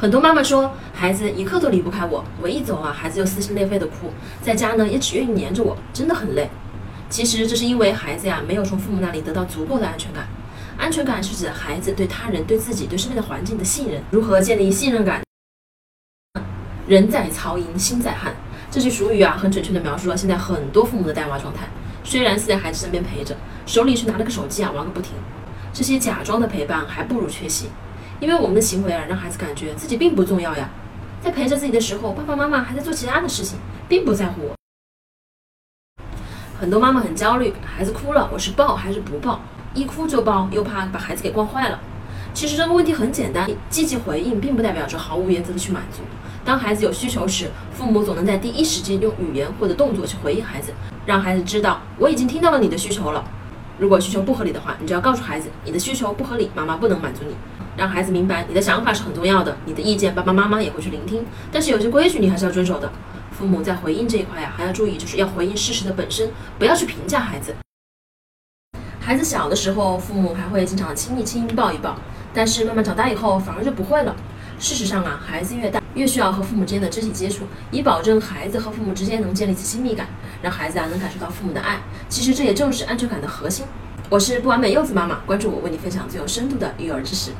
很多妈妈说，孩子一刻都离不开我，我一走啊，孩子就撕心裂肺的哭，在家呢也只愿意黏着我，真的很累。其实这是因为孩子呀没有从父母那里得到足够的安全感。安全感是指孩子对他人、对自己、对身边的环境的信任。如何建立信任感？人在曹营心在汉，这句俗语啊，很准确的描述了现在很多父母的带娃状态。虽然是在孩子身边陪着，手里却拿了个手机啊玩个不停。这些假装的陪伴还不如缺席。因为我们的行为啊，让孩子感觉自己并不重要呀。在陪着自己的时候，爸爸妈妈还在做其他的事情，并不在乎我。很多妈妈很焦虑，孩子哭了，我是抱还是不抱？一哭就抱，又怕把孩子给惯坏了。其实这个问题很简单，积极回应并不代表着毫无原则的去满足。当孩子有需求时，父母总能在第一时间用语言或者动作去回应孩子，让孩子知道我已经听到了你的需求了。如果需求不合理的话，你就要告诉孩子，你的需求不合理，妈妈不能满足你。让孩子明白你的想法是很重要的，你的意见爸爸妈妈也会去聆听。但是有些规矩你还是要遵守的。父母在回应这一块呀，还要注意，就是要回应事实的本身，不要去评价孩子。孩子小的时候，父母还会经常亲一亲、抱一抱，但是慢慢长大以后，反而就不会了。事实上啊，孩子越大，越需要和父母之间的肢体接触，以保证孩子和父母之间能建立起亲密感，让孩子啊能感受到父母的爱。其实这也正是安全感的核心。我是不完美柚子妈妈，关注我，为你分享最有深度的育儿知识。